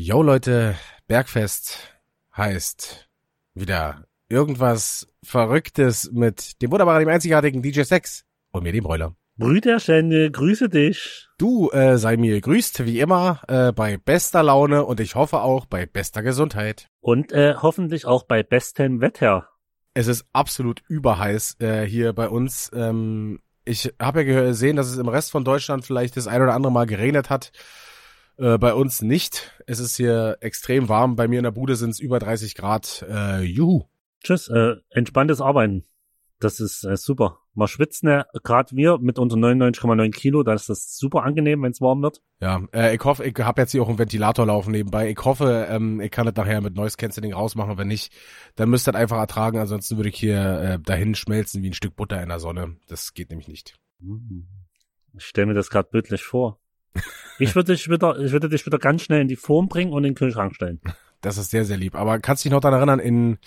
Yo Leute, Bergfest heißt wieder irgendwas Verrücktes mit dem wunderbaren, dem einzigartigen DJ Sex und mir dem Bräuler. Brüderchen, grüße dich. Du äh, sei mir gegrüßt, wie immer, äh, bei bester Laune und ich hoffe auch bei bester Gesundheit. Und äh, hoffentlich auch bei bestem Wetter. Es ist absolut überheiß äh, hier bei uns. Ähm, ich habe ja gesehen, dass es im Rest von Deutschland vielleicht das ein oder andere Mal geregnet hat. Äh, bei uns nicht. Es ist hier extrem warm. Bei mir in der Bude sind es über 30 Grad. Äh, juhu. Tschüss, äh, entspanntes Arbeiten. Das ist äh, super. Man schwitzt ne, gerade wir mit unseren 99,9 Kilo, da ist das super angenehm, wenn es warm wird. Ja, äh, ich hoffe, ich habe jetzt hier auch einen Ventilator laufen nebenbei. Ich hoffe, ähm, ich kann das nachher mit Noise Cancelling rausmachen. Wenn nicht, dann müsst ihr das einfach ertragen. Ansonsten würde ich hier äh, dahin schmelzen wie ein Stück Butter in der Sonne. Das geht nämlich nicht. Ich stelle mir das gerade bildlich vor. Ich würde dich wieder, ich würde dich wieder ganz schnell in die Form bringen und in den Kühlschrank stellen. Das ist sehr, sehr lieb. Aber kannst dich noch daran erinnern, in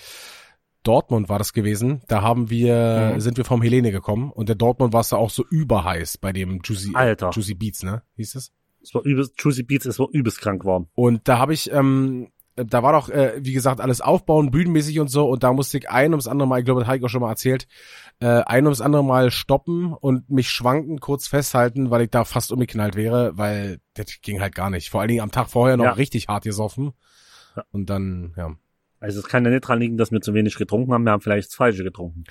Dortmund war das gewesen. Da haben wir, Mhm. sind wir vom Helene gekommen und der Dortmund war es da auch so überheiß bei dem Juicy, Alter. Juicy Beats, ne? Hieß es? Es war übelst, Juicy Beats, es war übelst krank warm. Und da habe ich, ähm, da war doch, äh, wie gesagt, alles aufbauen, bühnenmäßig und so. Und da musste ich ein ums andere Mal, ich glaube, das habe ich auch schon mal erzählt, äh, ein ums andere Mal stoppen und mich schwanken, kurz festhalten, weil ich da fast umgeknallt wäre, weil das ging halt gar nicht. Vor allen Dingen am Tag vorher noch Ja. richtig hart gesoffen. Ja. Und dann, ja, Also es kann ja nicht dran liegen, dass wir zu wenig getrunken haben, wir haben vielleicht das Falsche getrunken.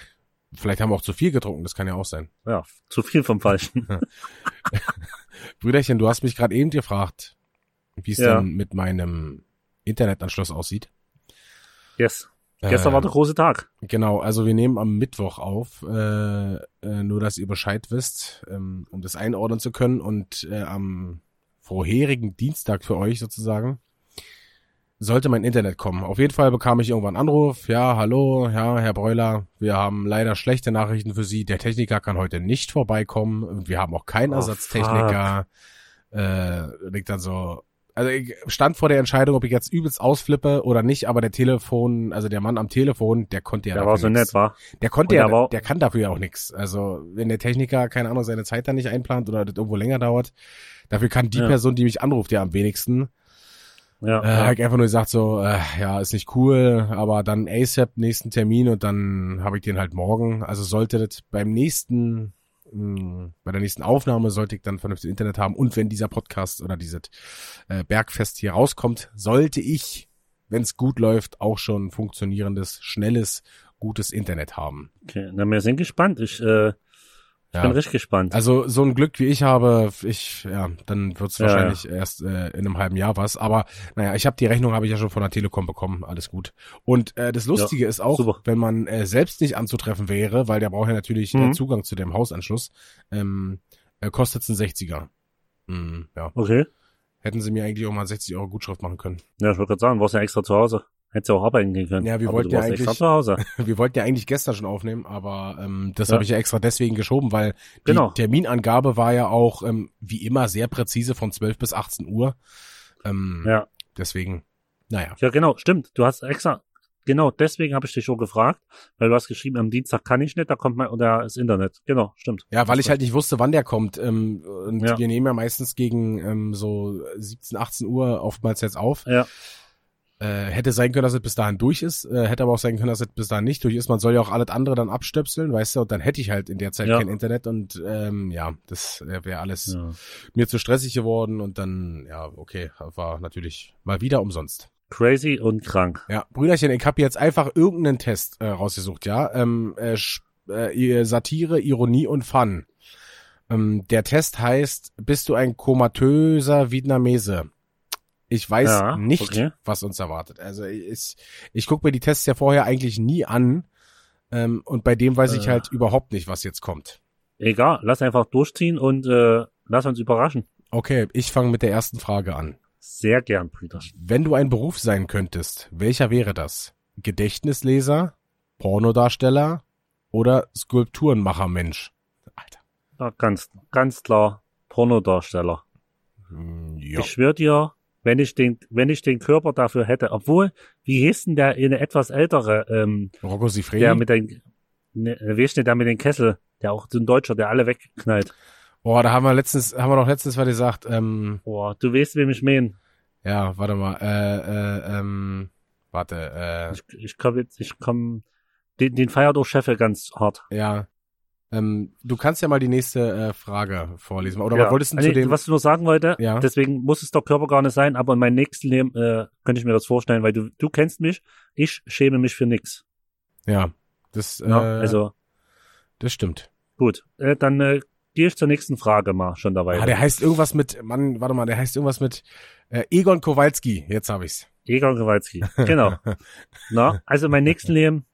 vielleicht haben wir auch zu viel getrunken, das kann ja auch sein. Ja, zu viel vom Falschen. Brüderchen, du hast mich gerade eben gefragt, wie es Ja. denn mit meinem Internetanschluss aussieht. yes. Gestern Äh, war der große Tag. Genau, also wir nehmen am Mittwoch auf, äh, äh, nur dass ihr Bescheid wisst, ähm, um das einordnen zu können. Und äh, am vorherigen Dienstag für euch sozusagen sollte mein Internet kommen. Auf jeden Fall bekam ich irgendwann einen Anruf. Ja, hallo, ja, Herr Breuler, wir haben leider schlechte Nachrichten für Sie. Der Techniker kann heute nicht vorbeikommen und wir haben auch keinen Oh, Ersatztechniker. Äh, liegt dann so. Also ich stand vor der Entscheidung, ob ich jetzt übelst ausflippe oder nicht, aber der Telefon, also der Mann am Telefon, der konnte ja Der war so nix. nett, war. Der konnte ja, der der kann dafür ja auch nichts. Also wenn der Techniker, keine Ahnung, seine Zeit da nicht einplant oder das irgendwo länger dauert, dafür kann die Ja. Person, die mich anruft, ja am wenigsten. Ja, Äh, ja. ich einfach nur gesagt so, äh, ja, ist nicht cool, aber dann ASAP nächsten Termin und dann habe ich den halt morgen. Also sollte das beim nächsten, mh, bei der nächsten Aufnahme sollte ich dann vernünftig Internet haben und wenn dieser Podcast oder dieses äh, Bergfest hier rauskommt, sollte ich, wenn es gut läuft, auch schon funktionierendes, schnelles, gutes Internet haben. Okay, na, wir sind gespannt. Ich, äh, ich Ja. bin richtig gespannt. Also so ein Glück wie ich habe, ich, ja, dann wird's Ja, wahrscheinlich erst äh, in einem halben Jahr was. Aber naja, ich habe die Rechnung habe ich ja schon von der Telekom bekommen, alles gut. Und äh, das Lustige ist auch, super. wenn man äh, selbst nicht anzutreffen wäre, weil der braucht ja natürlich äh, Mhm. Zugang zu dem Hausanschluss, ähm, äh, kostet's ein 60er. Mm, ja. Okay. Hätten sie mir eigentlich auch mal 60 Euro Gutschrift machen können. Ja, ich wollte gerade sagen, warst ja extra zu Hause. Hättest ja auch arbeiten gehen können. Ja, wir Aber wollten du ja eigentlich- zu Hause. Wir wollten ja eigentlich gestern schon aufnehmen, aber ähm, das Ja. habe ich ja extra deswegen geschoben, weil die Genau. Terminangabe war ja auch ähm, wie immer sehr präzise von 12 bis 18 Uhr. Ähm, Ja. Deswegen, naja. Ja, genau, stimmt. Du hast extra, genau, deswegen habe ich dich schon gefragt, weil du hast geschrieben, am Dienstag kann ich nicht, da kommt mein, oder das Internet. Genau, stimmt. Ja, weil ich halt nicht wusste, wann der kommt. Ähm, und Ja. wir nehmen ja meistens gegen ähm, so 17, 18 Uhr oftmals jetzt auf. Ja. Äh, hätte sein können, dass es bis dahin durch ist, äh, hätte aber auch sein können, dass es bis dahin nicht durch ist. Man soll ja auch alles andere dann abstöpseln, weißt du, und dann hätte ich halt in der Zeit Ja. kein Internet und ähm, ja, das wäre alles ja. mir zu stressig geworden und dann, ja, okay, war natürlich mal wieder umsonst. Crazy und krank. Ja, Brüderchen, ich habe jetzt einfach irgendeinen Test äh, rausgesucht, ja. Ähm, äh, äh, Satire, Ironie und Fun. Ähm, der Test heißt, bist du ein komatöser Vietnamese? Ich weiß Ja, nicht, okay. was uns erwartet. Also ich, ich gucke mir die Tests ja vorher eigentlich nie an. Ähm, und bei dem weiß ich Äh. halt überhaupt nicht, was jetzt kommt. Egal, lass einfach durchziehen und äh, lass uns überraschen. Okay, ich fange mit der ersten Frage an. Sehr gern, Brüder. Wenn du ein Beruf sein könntest, welcher wäre das? Gedächtnisleser, Pornodarsteller oder Skulpturenmacher-Mensch? Alter. Ja, ganz, ganz klar, Pornodarsteller. Hm, Ja. Ich schwör dir, wenn ich den, wenn ich den Körper dafür hätte, obwohl, wie hieß denn der eine etwas ältere, ähm, Rocco Sifredi? der mit den, ne, wie ist denn der mit den Kessel, der auch so ein Deutscher, der alle wegknallt. Boah, da haben wir letztens, haben wir doch letztens was gesagt, ähm, Boah, du weißt, wem ich mein. Ja, warte mal. Äh, äh, ähm, warte. Äh, Ich, ich komm jetzt, ich komm, den, den feiert auch Cheffe ganz hart. ja. Ähm, du kannst ja mal die nächste äh, Frage vorlesen. Oder ja. was wolltest du Ah, zu nee, dem? Was ich nur sagen wollte, Ja. deswegen muss es der Körper gar nicht sein, aber in meinem nächsten Leben äh, könnte ich mir das vorstellen, weil du, du kennst mich, ich schäme mich für nix. Ja. Das, äh, Ja, also das stimmt. gut, äh, dann äh, gehe ich zur nächsten Frage mal schon dabei. Ah, der heißt irgendwas mit, Mann, warte mal, der heißt irgendwas mit äh, Egon Kowalski. Jetzt habe ich's. Egon Kowalski, genau. Na, also in meinem nächsten Leben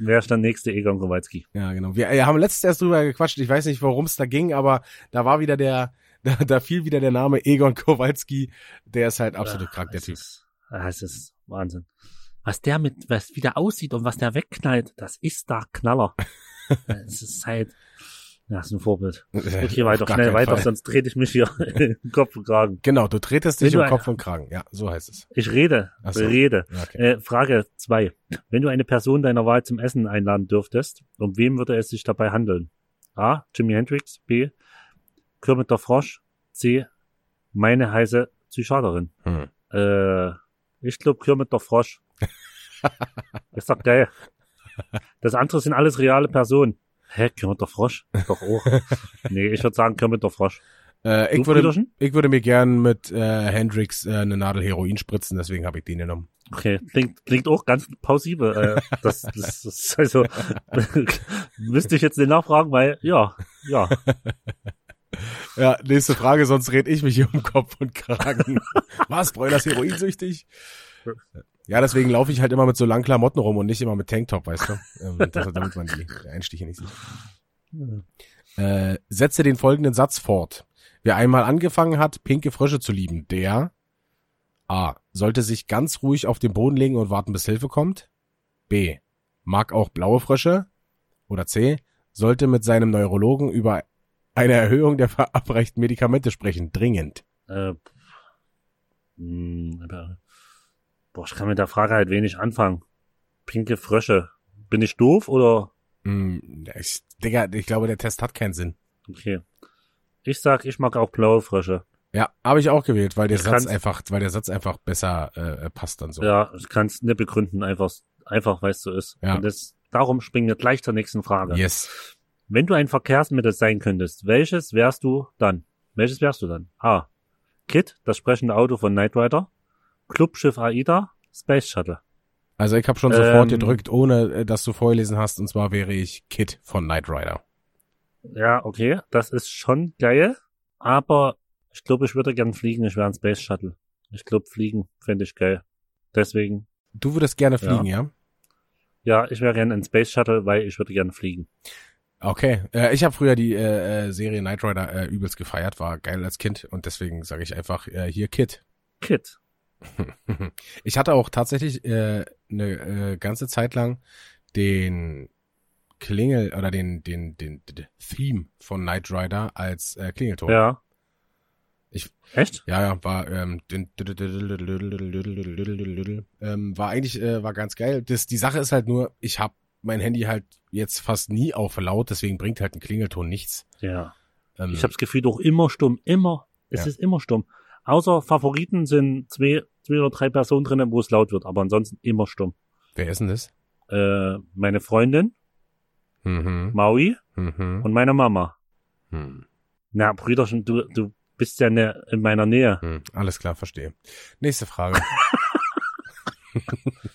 wäre ich dann nächste Egon Kowalski. Ja, genau. Wir äh, haben letztes erst drüber gequatscht. Ich weiß nicht, worum es da ging, aber da war wieder der, da, da fiel wieder der Name Egon Kowalski. Der ist halt absolut Ah, krank, der Typ. Ist, ah, es ist Wahnsinn. Was der mit, was wieder aussieht und was der wegknallt, das ist der Knaller. Es ist halt, ja, ist ein Vorbild. Okay, weiter, Auf gar schnell weiter, Fall. sonst trete ich mich hier den Kopf und Kragen. Genau, du tretest dich du- Kopf und Kragen. Ja, so heißt es. Ich rede, Ach so. rede. Okay. Äh, Frage zwei: Wenn du eine Person deiner Wahl zum Essen einladen dürftest, um wem würde es sich dabei handeln? A. Jimi Hendrix. B. Kermit der Frosch. C. Meine heiße Psychiaterin. Hm. Äh, ich glaube Kermit der Frosch. ist doch geil. Das andere sind alles reale Personen. Hä, Kermit der Frosch? Doch auch. nee, ich würde sagen Kermit der Frosch. Äh, ich, würde, ich würde mir gern mit äh, Hendrix äh, eine Nadel Heroin spritzen, deswegen habe ich den genommen. Okay, klingt, klingt auch ganz plausibel. Äh, das, das, das also müsste ich jetzt den nachfragen, weil ja, ja. Ja, nächste Frage, sonst red ich mich hier um Kopf und Kragen. Was, Bräuners heroinsüchtig? Ja, deswegen laufe ich halt immer mit so langen Klamotten rum und nicht immer mit Tanktop, weißt du? Ähm, das, damit man die Einstiche nicht sieht. Äh, setze den folgenden Satz fort. Wer einmal angefangen hat, pinke Frösche zu lieben, der A. Sollte sich ganz ruhig auf den Boden legen und warten, bis Hilfe kommt. B. Mag auch blaue Frösche. Oder C. Sollte mit seinem Neurologen über eine Erhöhung der verabreichten Medikamente sprechen. Dringend. Äh, mh, aber- boah, ich kann mit der Frage halt wenig anfangen. Pinke Frösche. Bin ich doof oder? Hm, ich, Digga, ich glaube, der Test hat keinen Sinn. Okay. Ich sag, ich mag auch blaue Frösche. Ja, habe ich auch gewählt, weil der Ich Satz einfach, weil der Satz einfach besser äh, passt dann so. Ja, ich kann es nicht begründen, einfach, einfach weil es so ist. Ja. Und das, darum springen wir gleich zur nächsten Frage. Yes. Wenn du ein Verkehrsmittel sein könntest, welches wärst du dann? Welches wärst du dann? A. Kit, das sprechende Auto von Knight Rider. Clubschiff AIDA. Space Shuttle. Also ich habe schon sofort Ähm, gedrückt, ohne äh, dass du vorgelesen hast, und zwar wäre ich Kid von Knight Rider. Ja, okay, das ist schon geil. Aber ich glaube, ich würde gern fliegen. Ich wäre ein Space Shuttle. Ich glaube, fliegen fände ich geil. Deswegen, Du würdest gerne Ja. fliegen, ja? ja, ich wäre gern ein Space Shuttle, weil ich würde gern fliegen. Okay. Äh, ich habe früher die äh, äh, Serie Knight Rider äh, übelst gefeiert, war geil als Kind und deswegen sage ich einfach äh, hier Kid. Kit. Ich hatte auch tatsächlich äh, eine äh, ganze Zeit lang den Klingel oder den den den, den Theme von Knight Rider als äh, Klingelton. Ja. Ich- Echt? Ja, ja, war ähm, ähm, war eigentlich äh, war ganz geil. Das die Sache ist halt nur, ich habe mein Handy halt jetzt fast nie auf laut, deswegen bringt halt ein Klingelton nichts. Ja. Ähm, Ich habe das Gefühl, doch immer stumm. Immer. Es Ja. ist immer stumm. Außer Favoriten sind zwei, zwei oder drei Personen drinnen, wo es laut wird, aber ansonsten immer stumm. wer ist denn das? Äh, meine Freundin, Mhm. Maui Mhm. und meine Mama. Mhm. Na, Brüderchen, du, du bist ja ne, in meiner Nähe. Mhm. Alles klar, verstehe. Nächste Frage.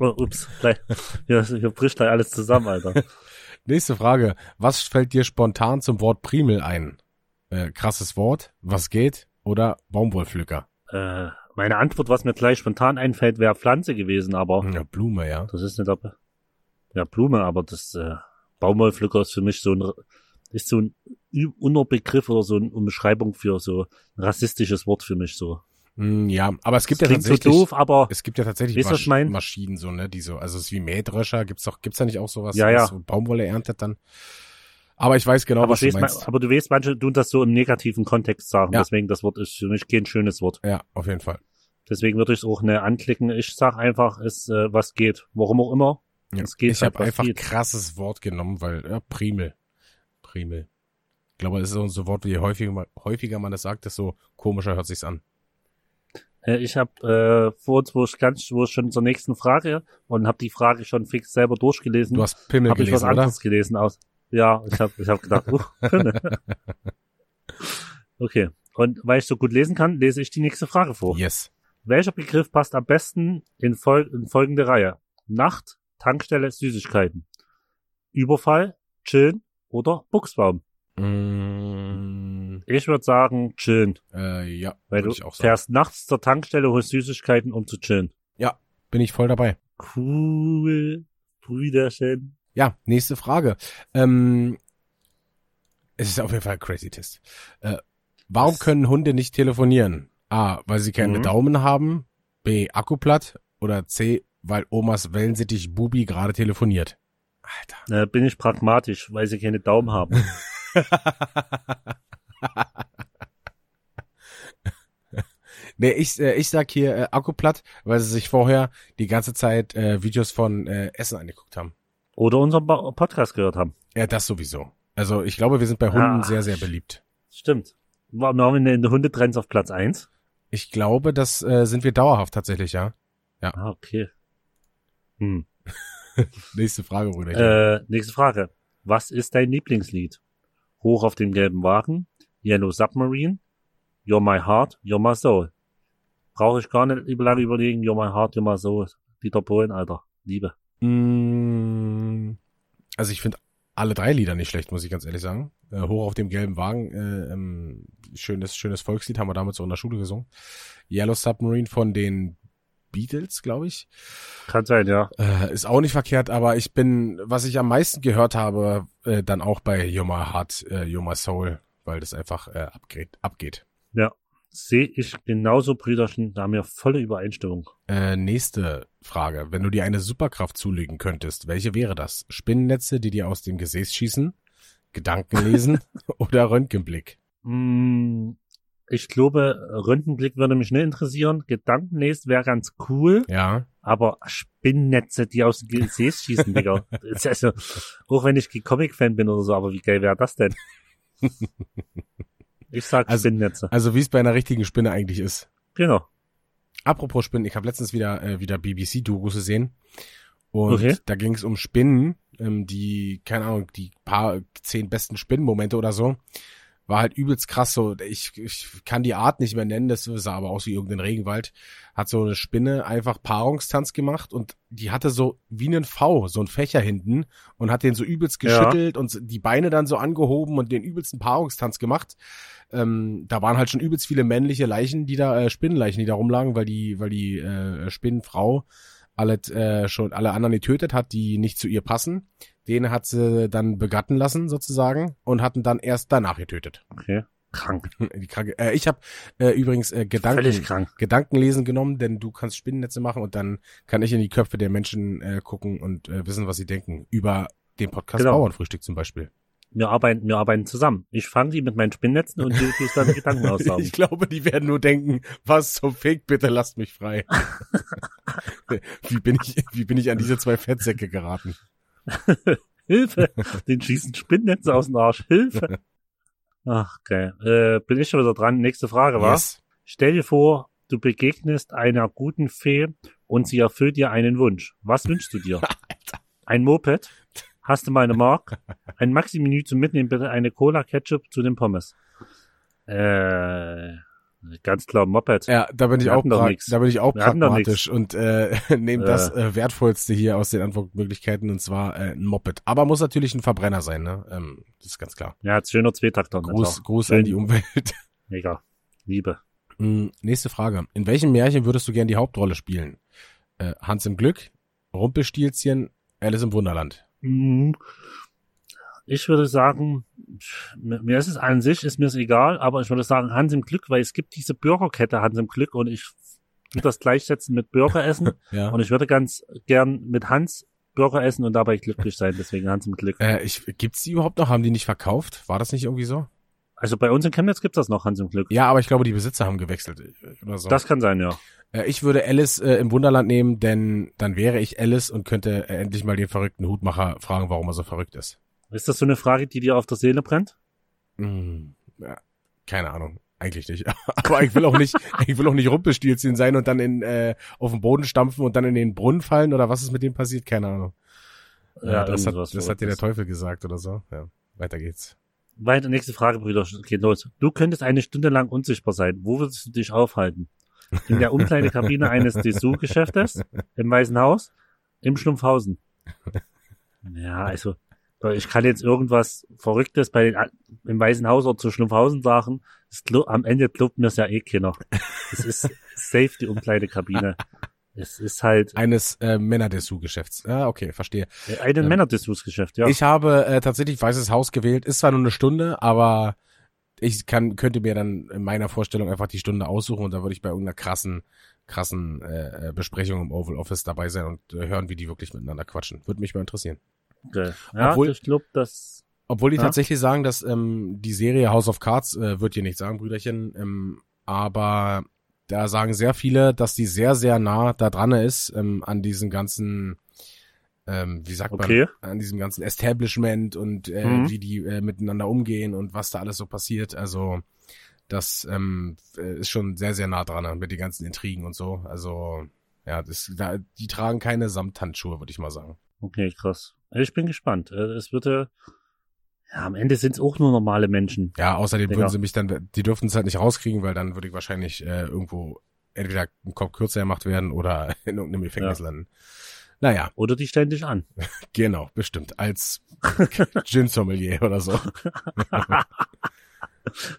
Oh, ups, gleich. Hier, hier bricht gleich alles zusammen, Alter. Nächste Frage. Was fällt dir spontan zum Wort Primel ein? Äh, krasses Wort, was geht? Oder Baumwollpflücker? äh, meine Antwort, was mir gleich spontan einfällt, wäre Pflanze gewesen, aber Ja, Blume, ja. das ist nicht aber ja Blume, aber das äh, Baumwollpflücker ist für mich so ein ist so ein Unterbegriff oder so eine Umschreibung für so ein rassistisches Wort für mich so. Mm, ja, aber es gibt Das ja klingt so tatsächlich, doof, aber es gibt ja tatsächlich ich mein? Maschinen so, ne, die so, also es ist wie Mähdrescher, gibt's doch, gibt's da nicht auch sowas, Ja, ja. so Baumwolle erntet dann? Aber ich weiß genau, aber, was du meinst. aber du weißt, manche tun das so im negativen Kontext sagen. Ja. Deswegen, das Wort ist für mich kein schönes Wort. Ja, auf jeden Fall. Deswegen würde ich es auch ne anklicken. Ich sag einfach, es äh, was geht. Warum auch immer. Ja. Es geht ich halt, habe einfach geht. krasses Wort genommen, weil, ja, Primel. Primel. Ich glaube, es ist so ein Wort, wie häufiger, häufiger man das sagt, desto komischer hört sich's an. Äh, ich habe äh, vor uns, wo ich ganz, wo ich schon zur nächsten Frage und habe die Frage schon fix selber durchgelesen. Du hast Pimmel habe ich was gelesen, oder? anderes gelesen aus. Ja, ich habe ich hab gedacht, uh, okay. Und weil ich so gut lesen kann, lese ich die nächste Frage vor. Yes. Welcher Begriff passt am besten in, fol in folgende Reihe? Nacht, Tankstelle, Süßigkeiten. Überfall, Chillen oder Buchsbaum? Mm, Ich würde sagen, chillen. äh, ja, Weil du ich auch sagen. fährst nachts zur Tankstelle, holst Süßigkeiten, um zu chillen. Ja, bin ich voll dabei. Cool. Brüderchen. Ja, nächste Frage. Ähm, es ist auf jeden Fall ein Crazy Test. Äh, warum Was? können Hunde nicht telefonieren? A, weil sie keine Mhm. Daumen haben. B, Akku platt. Oder C, weil Omas Wellensittich Bubi gerade telefoniert. Alter. Äh, bin ich pragmatisch, weil sie keine Daumen haben. nee, ich, äh, ich sag hier äh, Akku platt, weil sie sich vorher die ganze Zeit äh, Videos von äh, Essen angeguckt haben. Oder unseren Podcast gehört haben. Ja, das sowieso. Also ich glaube, wir sind bei Hunden Ah. sehr, sehr beliebt. Stimmt. Warum haben wir in den Hundetrends auf Platz eins? Ich glaube, das äh, sind wir dauerhaft tatsächlich, ja. Ah, okay. Hm. Nächste Frage, Brüder. Äh, nächste Frage. Was ist dein Lieblingslied? Hoch auf dem gelben Wagen, Yellow Submarine, You're My Heart, You're My Soul. Brauche ich gar nicht lange überlegen, You're My Heart, You're My Soul. Dieter Bohlen, Alter. Liebe. Mm, Also ich finde alle drei Lieder nicht schlecht, muss ich ganz ehrlich sagen. Äh, Hoch auf dem gelben Wagen, äh, ähm, schönes, schönes Volkslied, haben wir damals so in der Schule gesungen. Yellow Submarine von den Beatles, glaube ich. Kann sein, ja. Äh, ist auch nicht verkehrt, aber ich bin, was ich am meisten gehört habe, äh, dann auch bei My Heart, äh, My Soul, weil das einfach äh, abgeht. abgeht. Sehe ich genauso, Brüderchen, da haben wir volle Übereinstimmung. Äh, nächste Frage. Wenn du dir eine Superkraft zulegen könntest, welche wäre das? Spinnennetze, die dir aus dem Gesäß schießen? Gedanken lesen oder Röntgenblick? Mm, ich glaube, Röntgenblick würde mich nicht interessieren. Gedankenlesen wäre ganz cool. Ja. Aber Spinnnetze, die aus dem Gesäß schießen, Digga. Also, auch wenn ich kein Comic-Fan bin oder so, aber wie geil wäre das denn? Ich sag Also- Spinnnetze. Also wie es bei einer richtigen Spinne eigentlich ist. Genau. Apropos Spinnen, ich habe letztens wieder äh, wieder BBC-Dokus gesehen. Und Okay. da ging es um Spinnen, ähm, die, keine Ahnung, die paar zehn besten Spinnenmomente oder so. War halt übelst krass so. Ich, ich kann die Art nicht mehr nennen, das sah aber aus wie irgendein Regenwald. Hat so eine Spinne einfach Paarungstanz gemacht und die hatte so wie einen V, so ein Fächer hinten und hat den so übelst Ja. geschüttelt und die Beine dann so angehoben und den übelsten Paarungstanz gemacht. Ähm, da waren halt schon übelst viele männliche Leichen, die da, äh, Spinnenleichen, die da rumlagen, weil die, weil die äh, Spinnenfrau alle, äh, schon alle anderen getötet hat, die nicht zu ihr passen. Den hat sie dann begatten lassen, sozusagen, und hatten dann erst danach getötet. Okay. Krank. Die Kranke. Äh, ich habe äh, übrigens äh, Gedanken. Gedankenlesen genommen, denn du kannst Spinnennetze machen und dann kann ich in die Köpfe der Menschen äh, gucken und äh, wissen, was sie denken. Über den Podcast Genau. Bauernfrühstück zum Beispiel. Wir arbeiten, wir arbeiten zusammen. Ich fange die mit meinen Spinnnetzen und du tust deine Gedanken aussaugen. Ich glaube, die werden nur denken, was zum Fick, bitte lasst mich frei. wie bin ich, wie bin ich an diese zwei Fettsäcke geraten? Hilfe! Den schießen Spinnnetze aus dem Arsch. Hilfe! Ach, geil. Äh, bin ich schon wieder dran. Nächste Frage, was? Yes. Stell dir vor, du begegnest einer guten Fee und sie erfüllt dir einen Wunsch. Was wünschst du dir? Ein Moped? Hast du meine Mark? Ein Maxi-Menü zum Mitnehmen, bitte eine Cola Ketchup zu den Pommes. Äh, ganz klar Moped. Ja, da bin ich Wir auch, pra nix. da bin ich auch Wir pragmatisch und äh, nehme das äh, wertvollste hier aus den Antwortmöglichkeiten und zwar äh, ein Moped. Aber muss natürlich ein Verbrenner sein, ne? Ähm, das ist ganz klar. Ja, schöner Zweitakter. Gruß, Gruß an die Umwelt. Mega. Liebe. Mm, Nächste Frage. In welchem Märchen würdest du gern die Hauptrolle spielen? Äh, Hans im Glück, Rumpelstilzchen, Alice im Wunderland. Mm, Ich würde sagen, mir ist es an sich, ist mir es egal, aber ich würde sagen Hans im Glück, weil es gibt diese Burgerkette Hans im Glück und ich würde das gleichsetzen mit Burgeressen Ja. und ich würde ganz gern mit Hans Burger essen und dabei glücklich sein, deswegen Hans im Glück. Äh, ich, gibt's die überhaupt noch? Haben die nicht verkauft? War das nicht irgendwie so? Also bei uns in Chemnitz gibt's das noch, Hans im Glück. Ja, aber ich glaube, die Besitzer haben gewechselt äh, oder so. Das kann sein, ja. Äh, ich würde Alice äh, im Wunderland nehmen, denn dann wäre ich Alice und könnte äh, endlich mal den verrückten Hutmacher fragen, warum er so verrückt ist. Ist das so eine Frage, die dir auf der Seele brennt? Hm, ja, keine Ahnung. Eigentlich nicht. Aber ich will auch nicht, ich will auch nicht Rumpelstilzchen sein und dann in, äh, auf den Boden stampfen und dann in den Brunnen fallen oder was ist mit dem passiert? Keine Ahnung. Ja, ja das, hat, das hat dir der Teufel gesagt oder so. Ja, weiter geht's. Weiter, nächste Frage, Brüder, geht los. Du könntest eine Stunde lang unsichtbar sein. Wo würdest du dich aufhalten? In der Umkleidekabine eines Dessous-Geschäftes? Im Weißen Haus? Im Schlumpfhausen? Ja, also, ich kann jetzt irgendwas Verrücktes bei den, im Weißen Haus oder zu Schlumpfhausen sagen. Das, am Ende glaubt mir es ja eh keiner. Das ist safe die Umkleidekabine. Es ist halt. Eines äh, Männerdessous-Geschäfts. Ah, okay, verstehe. Ein ähm, Männerdessous-Geschäft, ja. Ich habe äh, tatsächlich Weißes Haus gewählt. Ist zwar nur eine Stunde, aber ich kann, könnte mir dann in meiner Vorstellung einfach die Stunde aussuchen und da würde ich bei irgendeiner krassen, krassen äh, Besprechung im Oval Office dabei sein und äh, hören, wie die wirklich miteinander quatschen. Würde mich mal interessieren. Okay. Ja, obwohl, ich glaube, dass. Obwohl die ja? tatsächlich sagen, dass ähm, die Serie House of Cards, äh, wird hier nicht sagen, Brüderchen, ähm, aber da sagen sehr viele, dass die sehr, sehr nah da dran ist ähm, an diesen ganzen, ähm, wie sagt okay. man, an diesem ganzen Establishment und äh, mhm. wie die äh, miteinander umgehen und was da alles so passiert. Also das ähm, äh, ist schon sehr, sehr nah dran mit den ganzen Intrigen und so. Also ja, das, da, die tragen keine Samthandschuhe, würde ich mal sagen. Okay, krass. Ich bin gespannt. Äh, es würde, ja, am Ende sind es auch nur normale Menschen. Ja, außerdem würden sie mich dann, die dürften es halt nicht rauskriegen, weil dann würde ich wahrscheinlich äh, irgendwo entweder im Kopf kürzer gemacht werden oder in irgendeinem Gefängnis ja. landen. Naja. Oder die stellen dich an. genau, bestimmt. Als Gin-Sommelier oder so.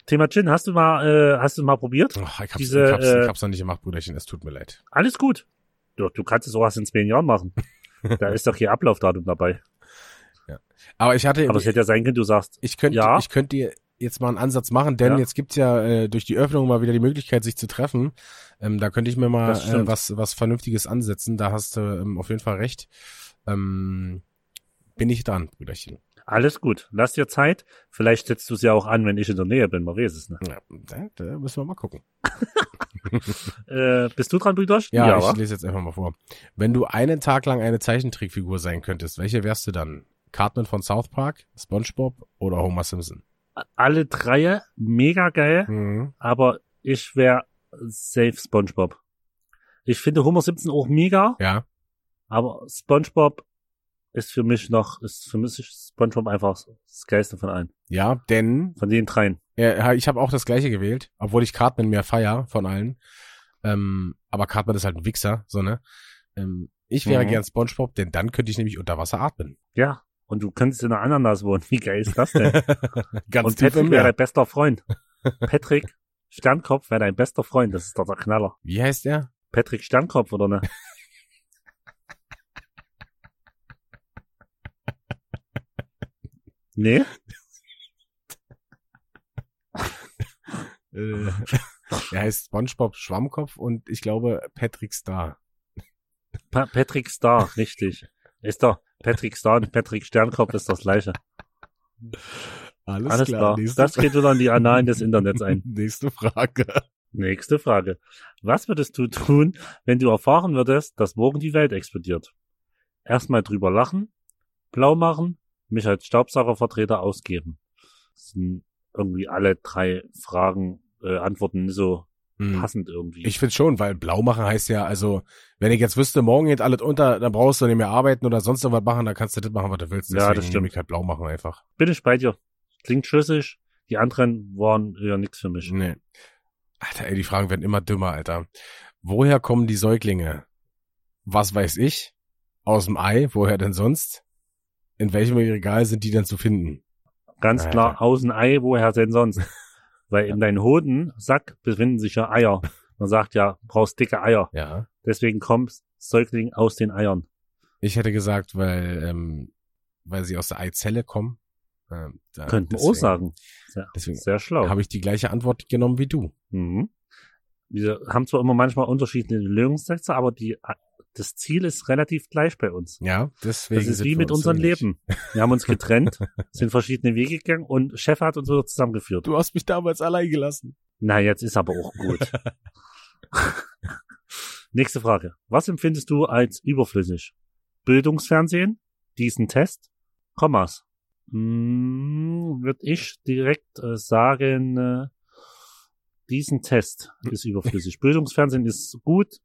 Thema Gin, hast du mal, äh, hast du mal probiert? Oh, ich, hab's, Diese, ich, hab's, äh, ich hab's noch nicht gemacht, Brüderchen, es tut mir leid. Alles gut. Du, du kannst es auch erst in zehn Jahren machen. Da ist doch hier Ablaufdatum dabei. Ja. Aber ich hatte. Aber es hätte ja sein können, du sagst. Ich könnte, ja. ich könnte dir jetzt mal einen Ansatz machen, denn ja. jetzt gibt's ja äh, durch die Öffnung mal wieder die Möglichkeit, sich zu treffen. Ähm, da könnte ich mir mal äh, was, was Vernünftiges ansetzen. Da hast du ähm, auf jeden Fall recht. Ähm, bin ich dran, Brüderchen. Alles gut. Lass dir Zeit. Vielleicht setzt du es ja auch an, wenn ich in der Nähe bin. Man weiß es, ne? Ja, da, da müssen wir mal gucken. äh, bist du dran, Brüderchen? Ja, ja ich wa? lese jetzt einfach mal vor. Wenn du einen Tag lang eine Zeichentrickfigur sein könntest, welche wärst du dann? Cartman von South Park, SpongeBob oder Homer Simpson? Alle drei mega geil, mhm. aber ich wäre safe SpongeBob. Ich finde Homer Simpson auch mega. Ja. Aber SpongeBob ist für mich noch, ist für mich SpongeBob einfach das Geilste von allen. Ja, denn. Von den dreien. Ja, ich habe auch das gleiche gewählt, obwohl ich Cartman mehr feier von allen. Ähm, aber Cartman ist halt ein Wichser, so, ne? Ähm, ich wäre mhm. gern SpongeBob, denn dann könnte ich nämlich unter Wasser atmen. Ja, und du könntest in der Ananas wohnen. Wie geil ist das denn? Ganz und Patrick wäre dein bester Freund. Patrick Sternkopf wäre dein bester Freund. Das ist doch der Knaller. Wie heißt der? Patrick Sternkopf, oder ne? nee? äh, er heißt SpongeBob Schwammkopf und ich glaube Patrick Star. Pa Patrick Star, richtig. Ist doch Patrick Star und Patrick Sternkopf ist das gleiche. Alles, Alles klar. klar. Das geht so dann die Annalen des Internets ein. Nächste Frage. Nächste Frage. Was würdest du tun, wenn du erfahren würdest, dass morgen die Welt explodiert? Erstmal drüber lachen, blau machen, mich als Staubsaugervertreter ausgeben. Das sind irgendwie alle drei Fragen, äh, Antworten so hm. passend irgendwie. Ich finde schon, weil blau machen heißt ja, also, wenn ich jetzt wüsste, morgen geht alles unter, dann brauchst du nicht mehr arbeiten oder sonst was machen, dann kannst du das machen, was du willst. Deswegen ja, das stimmt. Ich halt blau machen einfach. Bin ich bei dir. Klingt schlüssig. Die anderen waren ja nix für mich. Nee. Alter, ey, die Fragen werden immer dümmer, Alter. Woher kommen die Säuglinge? Was weiß ich? Aus dem Ei? Woher denn sonst? In welchem Regal sind die denn zu finden? Ganz Alter. klar, aus dem Ei, woher denn sonst? Weil in deinem Hodensack befinden sich ja Eier. Man sagt ja, brauchst dicke Eier. Ja. Deswegen kommt Säugling aus den Eiern. Ich hätte gesagt, weil, ähm, weil sie aus der Eizelle kommen. Ähm, da, Könnte man auch sagen. Sehr, deswegen sehr schlau. Habe ich die gleiche Antwort genommen wie du. Mhm. Wir haben zwar immer manchmal unterschiedliche Lösungssätze, aber die das Ziel ist relativ gleich bei uns. Ja, deswegen. Das ist wie mit unserem Leben. Wir haben uns getrennt, sind verschiedene Wege gegangen und Chef hat uns wieder zusammengeführt. Du hast mich damals allein gelassen. Na, jetzt ist aber auch gut. Nächste Frage. Was empfindest du als überflüssig? Bildungsfernsehen, diesen Test, Kommas. Mm, Würde ich direkt äh, sagen, äh, diesen Test ist überflüssig. Bildungsfernsehen ist gut.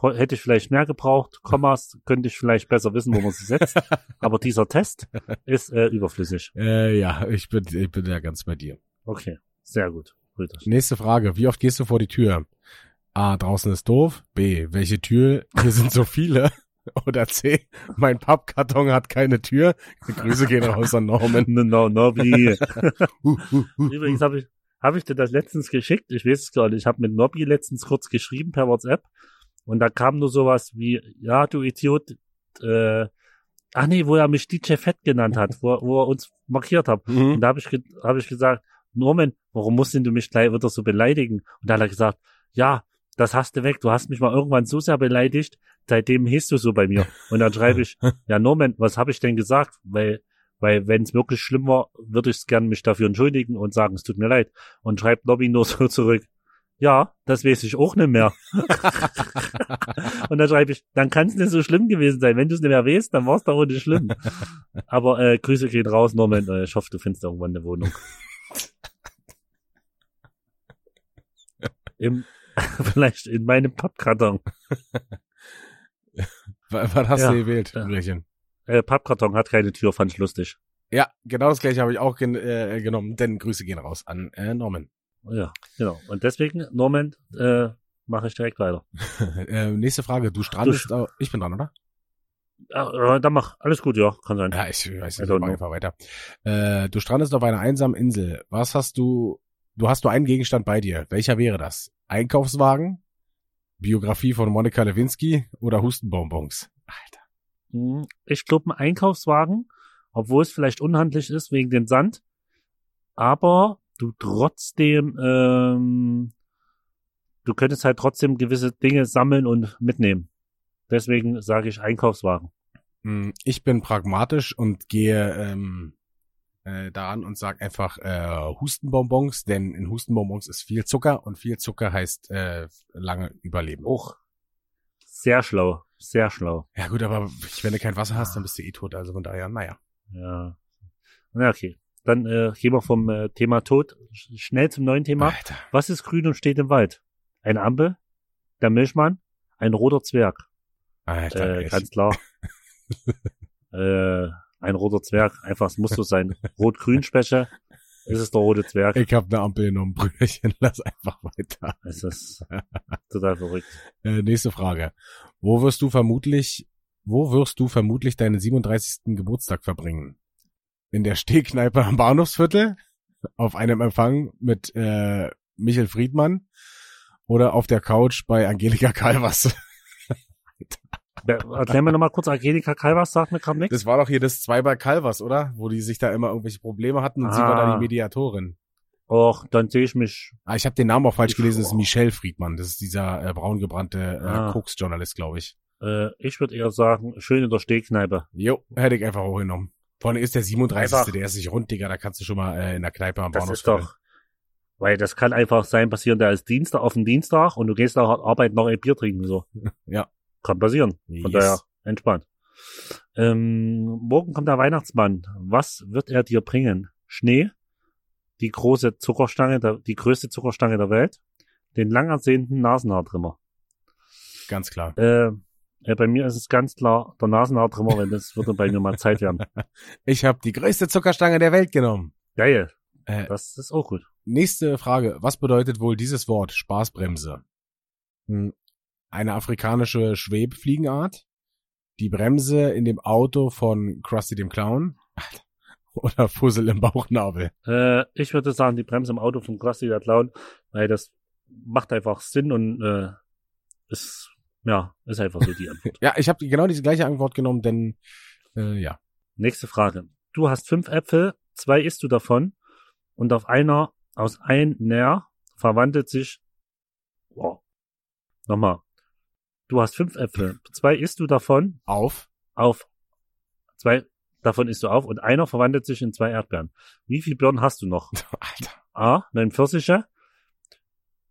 Hätte ich vielleicht mehr gebraucht. Kommas könnte ich vielleicht besser wissen, wo man sie setzt. Aber dieser Test ist äh, überflüssig. Äh, ja, ich bin, ich bin ja ganz bei dir. Okay, sehr gut. Brüder. Nächste Frage. Wie oft gehst du vor die Tür? A, draußen ist doof. B, welche Tür? Hier sind so viele. Oder C, mein Pappkarton hat keine Tür. Grüße gehen raus an Norman. No, no, no. Uh, uh, uh, Übrigens habe ich, hab ich dir das letztens geschickt. Ich weiß es gar nicht. Ich habe mit Nobby letztens kurz geschrieben per WhatsApp. Und da kam nur sowas wie, ja, du Idiot, äh, ach nee, wo er mich DJ Fett genannt hat, wo, wo er uns markiert hat. Und Mhm. da habe ich, hab ich gesagt, Norman, warum musst denn du mich gleich wieder so beleidigen? Und da hat er gesagt, ja, das hast du weg. Du hast mich mal irgendwann so sehr beleidigt, seitdem hieß du so bei mir. Und dann schreibe ich, ja Norman, was habe ich denn gesagt? Weil, weil wenn es wirklich schlimm war, würde ich gern mich dafür entschuldigen und sagen, es tut mir leid. Und schreibt Nobby nur so zurück, ja, das weiß ich auch nicht mehr. und dann schreibe ich, dann kann es nicht so schlimm gewesen sein. Wenn du es nicht mehr weißt, dann war es doch auch nicht schlimm. Aber äh, Grüße gehen raus, Norman. Äh, ich hoffe, du findest irgendwann eine Wohnung. Im, vielleicht in meinem Pappkarton. Was hast Ja. du gewählt. Brüderchen? Äh, Pappkarton hat keine Tür, fand ich lustig. Ja, genau das gleiche habe ich auch gen äh, genommen, denn Grüße gehen raus an äh, Norman. Ja, genau. Und deswegen, Norman, äh, mache ich direkt weiter. äh, nächste Frage. Du strandest, au- ich bin dran, oder? Äh, dann mach. Alles gut, ja, kann sein. Ja, ich weiß nicht, ich mach know. einfach weiter. Äh, du strandest auf einer einsamen Insel. Was hast du, du hast nur einen Gegenstand bei dir. Welcher wäre das? Einkaufswagen? Biografie von Monika Lewinsky oder Hustenbonbons? Alter. Hm, Ich glaube, ein Einkaufswagen, obwohl es vielleicht unhandlich ist wegen den Sand, aber du trotzdem, ähm, du könntest halt trotzdem gewisse Dinge sammeln und mitnehmen. Deswegen sage ich Einkaufswagen. Hm, Ich bin pragmatisch und gehe ähm, äh, daran und sag einfach äh, Hustenbonbons, denn in Hustenbonbons ist viel Zucker und viel Zucker heißt äh, lange überleben. Auch sehr schlau, sehr schlau. Ja gut, aber wenn du kein Wasser hast, dann bist du eh tot. Also von daher, naja. Ja. Na okay. Dann äh, gehen wir vom äh, Thema Tod sch- schnell zum neuen Thema. Alter. Was ist grün und steht im Wald? Eine Ampel, der Milchmann, ein roter Zwerg. Alter, Äh, ganz klar. äh, ein roter Zwerg. Einfach, es muss so sein. Rot-Grün-Speche. Es ist der rote Zwerg. Ich hab eine Ampel genommen, Brüderchen. Lass einfach weiter. Es ist total verrückt. Äh, nächste Frage. Wo wirst du vermutlich, wo wirst du vermutlich deinen 37. Geburtstag verbringen? In der Stehkneipe am Bahnhofsviertel? Auf einem Empfang mit äh, Michel Friedmann? Oder auf der Couch bei Angelika Calvas? Wer- Erklär mir nochmal kurz, Angelika Kalvas sagt mir gerade nichts. Das war doch hier das zwei bei Calvas, oder? Wo die sich da immer irgendwelche Probleme hatten und sie war Ah. da die Mediatorin. Och, dann sehe ich mich. Ah, ich habe den Namen auch falsch Ich- gelesen, das ist Michel Friedmann. Das ist dieser äh, braungebrannte äh, Ah. Koks-Journalist, glaube ich. Äh, ich würde eher sagen, schön in der Stehkneipe. Jo, hätte ich einfach hochgenommen. Vorne ist der 37. Einfach. Der ist nicht rund, Digga. Da kannst du schon mal äh, in der Kneipe am Das Bahnhof ist doch. Weil das kann einfach sein, passieren, der ist Dienstag auf den Dienstag und du gehst nach Arbeit noch ein Bier trinken, so. Ja. Kann passieren. Von Yes. daher, entspannt. Ähm, morgen kommt der Weihnachtsmann. Was wird er dir bringen? Schnee? Die große Zuckerstange, der, die größte Zuckerstange der Welt? Den lang ersehnten Nasenhaartrimmer? Ganz klar. Äh, äh, bei mir ist es ganz klar der Nasenhaartrimmer, wenn das würde bei mir mal Zeit werden. Ich habe die größte Zuckerstange der Welt genommen. Geil. Äh, Das ist auch gut. nächste Frage. Was bedeutet wohl dieses Wort Spaßbremse? Hm, Eine afrikanische Schwebfliegenart? Die Bremse in dem Auto von Krusty dem Clown? Oder Fussel im Bauchnabel? Äh, ich würde sagen, die Bremse im Auto von Krusty der Clown, weil das macht einfach Sinn und äh, ist, ja, ist einfach so die Antwort. Ja, ich habe genau diese gleiche Antwort genommen, denn äh, ja. Nächste Frage. Du hast fünf Äpfel, zwei isst du davon und auf einer aus einer verwandelt sich, wow, nochmal. Du hast fünf Äpfel, zwei isst du davon Auf. auf, zwei davon isst du auf und einer verwandelt sich in zwei Erdbeeren. Wie viele Birnen hast du noch? Alter. A, neun Pfirsiche.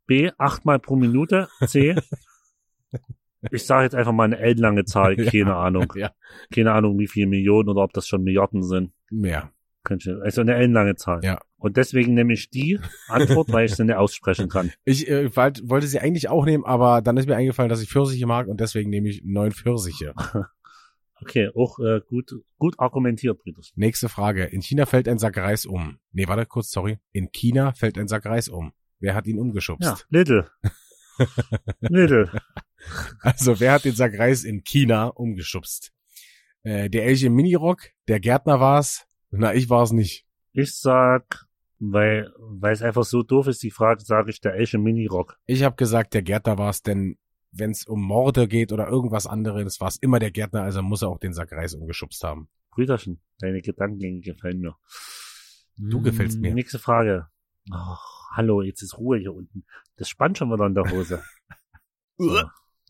B, achtmal pro Minute. C, ich sage jetzt einfach mal eine ellenlange Zahl, keine Ahnung. Ja, Keine Ahnung, wie viele Millionen oder ob das schon Milliarden sind. mehr. Könnte, also eine ellenlange Zahl. Ja. Und deswegen nehme ich die Antwort, weil ich sie nicht aussprechen kann. Ich äh, wollt- wollte sie eigentlich auch nehmen, aber dann ist mir eingefallen, dass ich Pfirsiche mag und deswegen nehme ich neun Pfirsiche. Okay, auch äh, gut, gut argumentiert, Brüderchen. Nächste Frage. In China fällt ein Sack Reis um. Nee, warte kurz, sorry. In China fällt ein Sack Reis um. Wer hat ihn umgeschubst? Ja, Little. Little. Also, wer hat den Sack Reis in China umgeschubst? Äh, der Elche im Minirock, der Gärtner war's. Na, ich war's nicht. Ich sag, weil, weil es einfach so doof ist, die Frage, sage ich der Elche Mini-Rock. Ich habe gesagt, der Gärtner war's, denn wenn es um Morde geht oder irgendwas anderes, war's immer der Gärtner, also muss er auch den Sack Reis umgeschubst haben. Brüderchen, deine Gedankengänge gefallen mir. Du gefällst mir. Nächste Frage. Ach, hallo, jetzt ist Ruhe hier unten. Das spannt schon wieder in der Hose. So.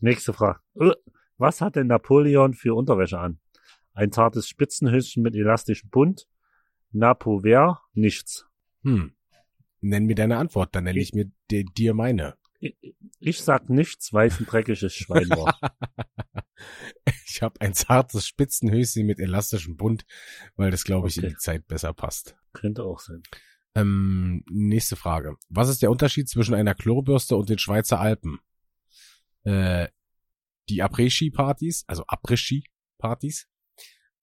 Nächste Frage. Äh, Was hat denn Napoleon für Unterwäsche an? Ein zartes Spitzenhöschen mit elastischem Bund? Napo wer? Nichts. Hm. Nenn mir deine Antwort, dann nenne ich mir di- dir meine. Ich, ich sag nichts, weil es ein dreckiges Schwein war. Ich habe ein zartes Spitzenhöschen mit elastischem Bund, weil das, glaube ich, in Okay. die Zeit besser passt. Könnte auch sein. Ähm, nächste Frage. Was ist der Unterschied zwischen einer Klorbürste und den Schweizer Alpen? Äh, die Après-Ski-Partys, also Après-Ski-Partys,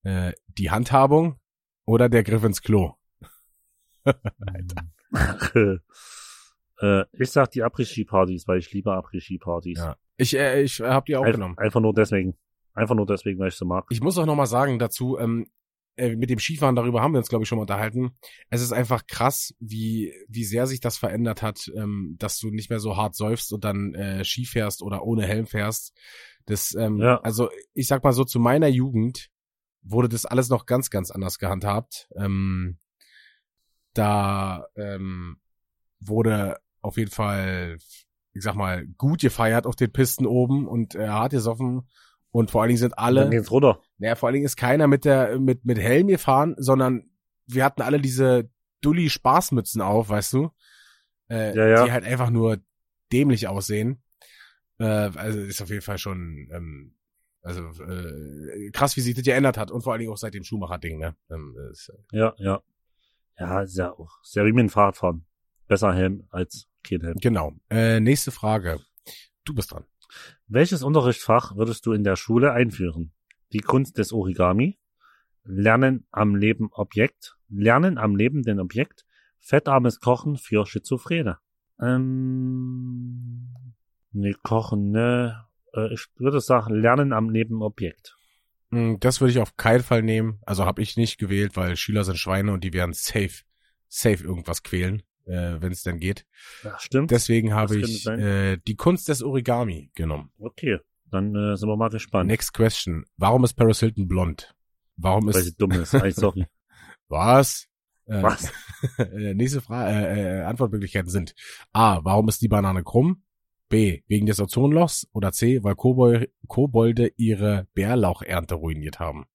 äh, die Handhabung oder der Griff ins Klo? äh, ich sag die Après-Ski-Partys, weil ich liebe Après-Ski-Partys. Ja. Ich, äh, ich hab die auch Einf- genommen. Einfach nur deswegen. Einfach nur deswegen, weil ich so mag. Ich muss auch noch mal sagen dazu, ähm, äh, mit dem Skifahren, darüber haben wir uns, glaube ich, schon mal unterhalten. Es ist einfach krass, wie, wie sehr sich das verändert hat, ähm, dass du nicht mehr so hart säufst und dann äh, Ski fährst oder ohne Helm fährst. Das, ähm, Ja. also ich sag mal so, zu meiner Jugend wurde das alles noch ganz, ganz anders gehandhabt. Ähm, da ähm, wurde auf jeden Fall, ich sag mal, gut gefeiert auf den Pisten oben und äh, hart gesoffen. Und vor allen Dingen sind alle. Dann geht's runter. Naja, vor allen Dingen ist keiner mit der mit mit Helm gefahren, sondern wir hatten alle diese dulli Spaßmützen auf, weißt du, äh, Ja, ja. die halt einfach nur dämlich aussehen. Äh, also ist auf jeden Fall schon ähm, also äh, krass, wie sich das geändert hat und vor allen Dingen auch seit dem Schumacher-Ding, ne? Ähm, ist, Ja, ja. Ja, ist ja auch sehr wie mit dem Fahrradfahren. Besser Helm als kein Helm. genau. Äh, nächste Frage. Du bist dran. Welches Unterrichtsfach würdest du in der Schule einführen? Die Kunst des Origami, Lernen am Leben Objekt, Lernen am lebenden Objekt, fettarmes Kochen für Schizophrene. Ähm, nee, Kochen, ne. Äh, Ich würde sagen, Lernen am lebenden Objekt. Mm, Das würde ich auf keinen Fall nehmen. Also habe ich nicht gewählt, weil Schüler sind Schweine und die werden safe, safe irgendwas quälen, äh, wenn es denn geht. Ja, stimmt. Deswegen habe ich äh, die Kunst des Origami genommen. okay, dann äh, sind wir mal gespannt. Next question. Warum ist Paris Hilton blond? Warum Weil sie ist dumm ist. Ay, sorry. was? Äh, Was? äh, nächste Frage. Äh, äh, Antwortmöglichkeiten sind: A. Warum ist die Banane krumm? B. Wegen des Ozonlochs oder C. Weil Kobol Kobolde ihre Bärlauchernte ruiniert haben.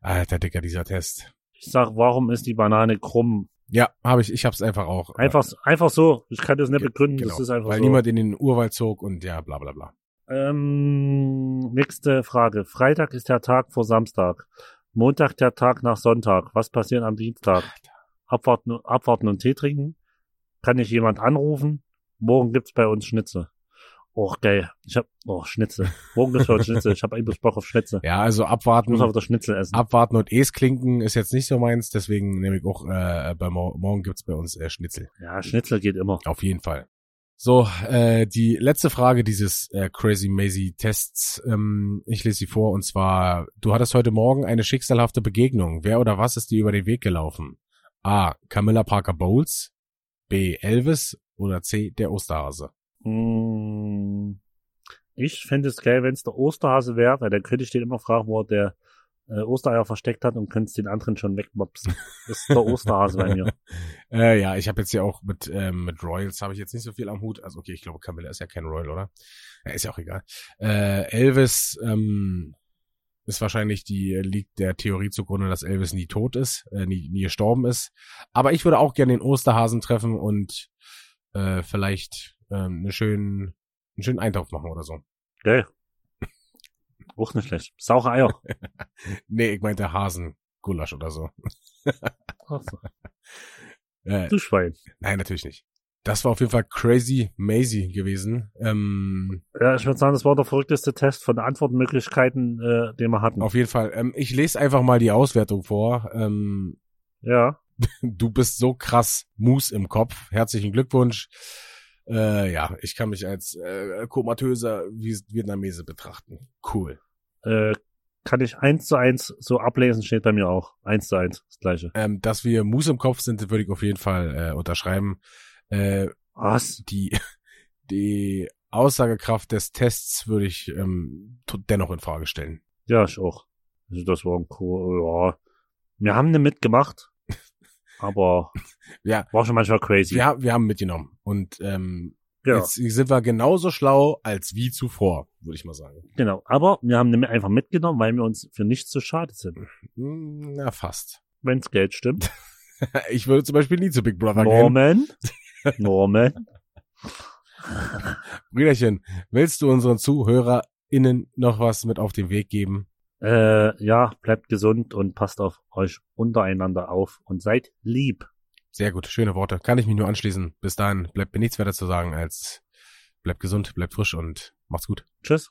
Alter Dicker, dieser Test. Ich sag, warum ist die Banane krumm? Ja, habe ich. Ich hab's einfach auch. äh, Einfach, einfach so. Ich kann das nicht begründen. genau, Das ist einfach weil so. niemand in den Urwald zog und ja, bla bla bla. Ähm, nächste Frage. Freitag ist der Tag vor Samstag. Montag der Tag nach Sonntag. Was passiert am Dienstag? Abwarten, abwarten und Tee trinken? Kann ich jemand anrufen? Morgen gibt's bei uns Schnitzel. Och, geil. Ich hab, oh, Schnitzel. Morgen gibt's bei uns Schnitzel. Ich hab eigentlich Bock auf Schnitzel. Ja, also Ich abwarten, muss aber das Schnitzel essen. abwarten und es klinken ist jetzt nicht so meins, deswegen nehme ich auch, äh, bei Mor morgen gibt's bei uns äh, Schnitzel. Ja, Schnitzel geht immer. Auf jeden Fall. So, äh, die letzte Frage dieses äh, Crazy Mazy Tests. Ähm, ich lese sie vor und zwar, du hattest heute Morgen eine schicksalhafte Begegnung. Wer oder was ist dir über den Weg gelaufen? A. Camilla Parker Bowles. B. Elvis. Oder C. Der Osterhase. Mm, Ich fände es geil, wenn es der Osterhase wäre, weil dann könnte ich den immer fragen, wo er der äh, Ostereier versteckt hat und könnte den anderen schon wegmopsen. Das ist der Osterhase bei mir. Äh, ja, ich habe jetzt ja auch mit ähm, mit Royals habe ich jetzt nicht so viel am Hut. Also okay, ich glaube Camilla ist ja kein Royal, oder? Ja, ist ja auch egal. Äh, Elvis ähm, ist wahrscheinlich die liegt der Theorie zugrunde, dass Elvis nie tot ist, äh, nie, nie gestorben ist. Aber ich würde auch gerne den Osterhasen treffen und äh, vielleicht ähm, einen schönen einen schönen Eintopf machen oder so. Geil. Auch nicht schlecht. Saure Eier. Nee, ich meinte Hasen. Gulasch oder so. Äh, Du Schwein. nein, natürlich nicht. Das war auf jeden Fall crazy Maisie gewesen. Ähm, Ja, ich würde sagen, das war der verrückteste Test von Antwortmöglichkeiten, äh, den wir hatten. auf jeden Fall. Ähm, ich lese einfach mal die Auswertung vor. Ähm, Ja. du bist so krass Mus im Kopf. Herzlichen Glückwunsch. Äh, ja, ich kann mich als äh, komatöser Vietnamese betrachten. Cool. Äh, kann ich eins zu eins so ablesen, steht bei mir auch. Eins zu eins, das gleiche. Ähm, dass wir Mus im Kopf sind, würde ich auf jeden Fall äh, unterschreiben. Äh, Was? die, die Aussagekraft des Tests würde ich ähm, dennoch in Frage stellen. Ja, ich auch. Also das war ein cool, ja. Wir haben eine mitgemacht, aber Ja, war schon manchmal crazy. wir, ha- wir haben mitgenommen. Und ähm, ja, jetzt sind wir genauso schlau als wie zuvor, würde ich mal sagen. genau. Aber wir haben einfach mitgenommen, weil wir uns für nichts zu schade sind. Hm, Na, fast. Wenn's Geld stimmt. Ich würde zum Beispiel nie zu Big Brother gehen. Norman. Norman. Brüderchen, willst du unseren ZuhörerInnen noch was mit auf den Weg geben? Äh, ja, bleibt gesund und passt auf euch untereinander auf und seid lieb. Sehr gut, schöne Worte. Kann ich mich nur anschließen. Bis dahin bleibt mir nichts weiter zu sagen als bleibt gesund, bleibt frisch und macht's gut. Tschüss.